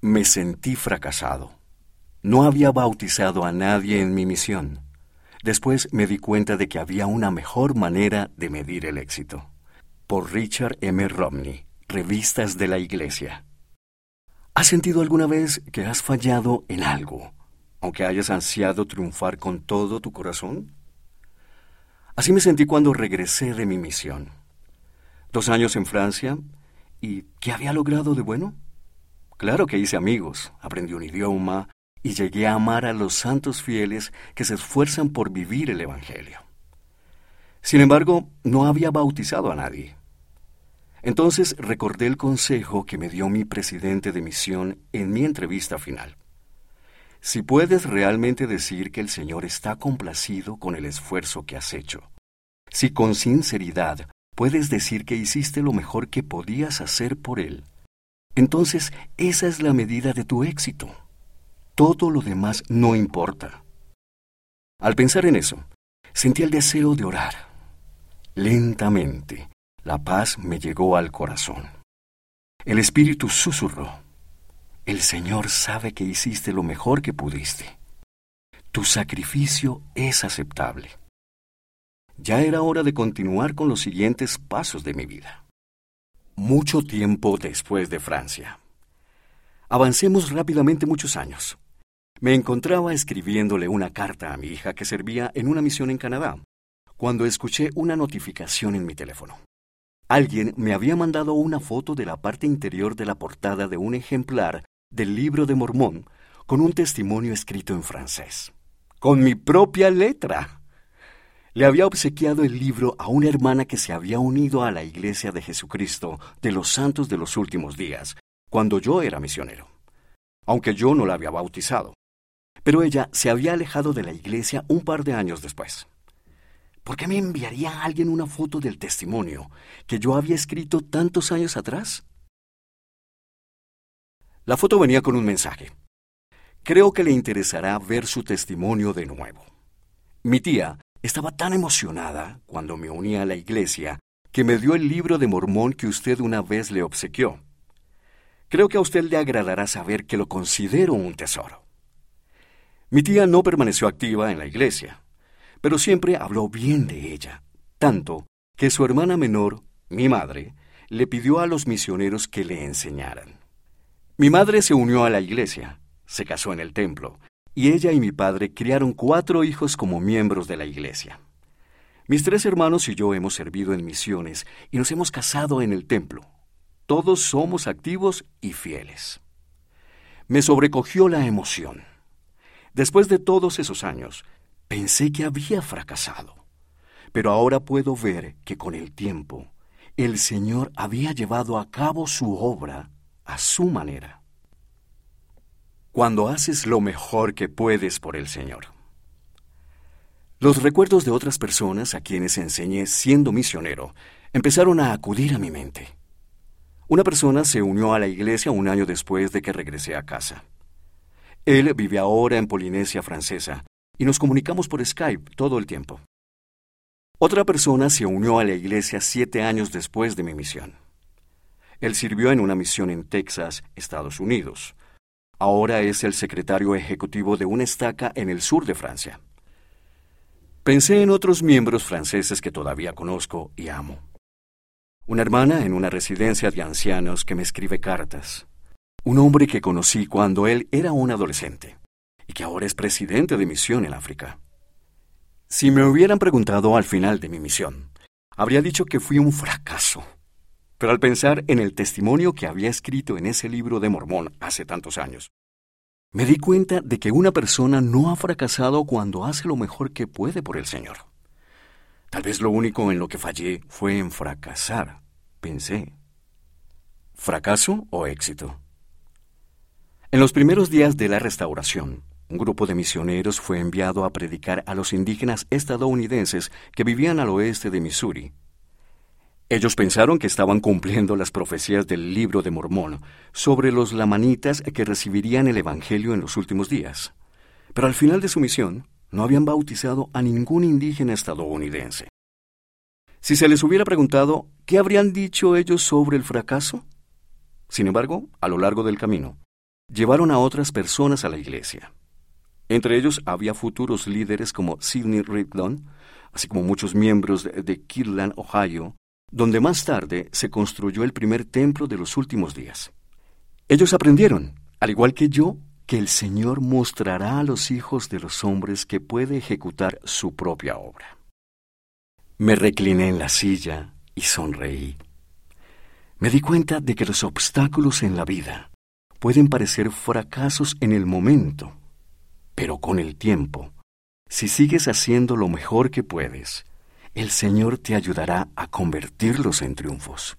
Me sentí fracasado. No había bautizado a nadie en mi misión. Después me di cuenta de que había una mejor manera de medir el éxito. Por Richard M. Romney, Revistas de la Iglesia. ¿Has sentido alguna vez que has fallado en algo, aunque hayas ansiado triunfar con todo tu corazón? Así me sentí cuando regresé de mi misión. Dos años en Francia, ¿y qué había logrado de bueno? Claro que hice amigos, aprendí un idioma, y llegué a amar a los santos fieles que se esfuerzan por vivir el Evangelio. Sin embargo, no había bautizado a nadie. Entonces recordé el consejo que me dio mi presidente de misión en mi entrevista final. Si puedes realmente decir que el Señor está complacido con el esfuerzo que has hecho, si con sinceridad puedes decir que hiciste lo mejor que podías hacer por Él, entonces esa es la medida de tu éxito. Todo lo demás no importa. Al pensar en eso, sentí el deseo de orar. Lentamente, la paz me llegó al corazón. El Espíritu susurró. El Señor sabe que hiciste lo mejor que pudiste. Tu sacrificio es aceptable. Ya era hora de continuar con los siguientes pasos de mi vida. Mucho tiempo después de Francia. Avancemos rápidamente muchos años. Me encontraba escribiéndole una carta a mi hija que servía en una misión en Canadá, cuando escuché una notificación en mi teléfono. Alguien me había mandado una foto de la parte interior de la portada de un ejemplar del libro de Mormón con un testimonio escrito en francés. Con mi propia letra. Le había obsequiado el libro a una hermana que se había unido a la Iglesia de Jesucristo de los Santos de los Últimos Días, cuando yo era misionero, aunque yo no la había bautizado pero ella se había alejado de la iglesia un par de años después. ¿Por qué me enviaría alguien una foto del testimonio que yo había escrito tantos años atrás? La foto venía con un mensaje. Creo que le interesará ver su testimonio de nuevo. Mi tía estaba tan emocionada cuando me uní a la iglesia que me dio el libro de Mormón que usted una vez le obsequió. Creo que a usted le agradará saber que lo considero un tesoro. Mi tía no permaneció activa en la iglesia, pero siempre habló bien de ella, tanto que su hermana menor, mi madre, le pidió a los misioneros que le enseñaran. Mi madre se unió a la iglesia, se casó en el templo, y ella y mi padre criaron cuatro hijos como miembros de la iglesia. Mis tres hermanos y yo hemos servido en misiones y nos hemos casado en el templo. Todos somos activos y fieles. Me sobrecogió la emoción. Después de todos esos años, pensé que había fracasado. Pero ahora puedo ver que con el tiempo, el Señor había llevado a cabo su obra a su manera. Cuando haces lo mejor que puedes por el Señor. Los recuerdos de otras personas a quienes enseñé siendo misionero empezaron a acudir a mi mente. Una persona se unió a la iglesia un año después de que regresé a casa. Él vive ahora en Polinesia Francesa y nos comunicamos por Skype todo el tiempo. Otra persona se unió a la iglesia siete años después de mi misión. Él sirvió en una misión en Texas, Estados Unidos. Ahora es el secretario ejecutivo de una estaca en el sur de Francia. Pensé en otros miembros franceses que todavía conozco y amo. Una hermana en una residencia de ancianos que me escribe cartas un hombre que conocí cuando él era un adolescente y que ahora es presidente de misión en África. Si me hubieran preguntado al final de mi misión, habría dicho que fui un fracaso. Pero al pensar en el testimonio que había escrito en ese libro de Mormón hace tantos años, me di cuenta de que una persona no ha fracasado cuando hace lo mejor que puede por el Señor. Tal vez lo único en lo que fallé fue en fracasar, pensé. ¿Fracaso o éxito? En los primeros días de la restauración, un grupo de misioneros fue enviado a predicar a los indígenas estadounidenses que vivían al oeste de Missouri. Ellos pensaron que estaban cumpliendo las profecías del libro de Mormón sobre los lamanitas que recibirían el Evangelio en los últimos días. Pero al final de su misión, no habían bautizado a ningún indígena estadounidense. Si se les hubiera preguntado, ¿qué habrían dicho ellos sobre el fracaso? Sin embargo, a lo largo del camino, llevaron a otras personas a la iglesia. Entre ellos había futuros líderes como Sidney Rigdon, así como muchos miembros de Ohio, donde más tarde se construyó el primer templo de los últimos días. Ellos aprendieron, al igual que yo, que el Señor mostrará a los hijos de los hombres que puede ejecutar su propia obra. Me recliné en la silla y sonreí. Me di cuenta de que los obstáculos en la vida pueden parecer fracasos en el momento, pero con el tiempo, si sigues haciendo lo mejor que puedes, el Señor te ayudará a convertirlos en triunfos.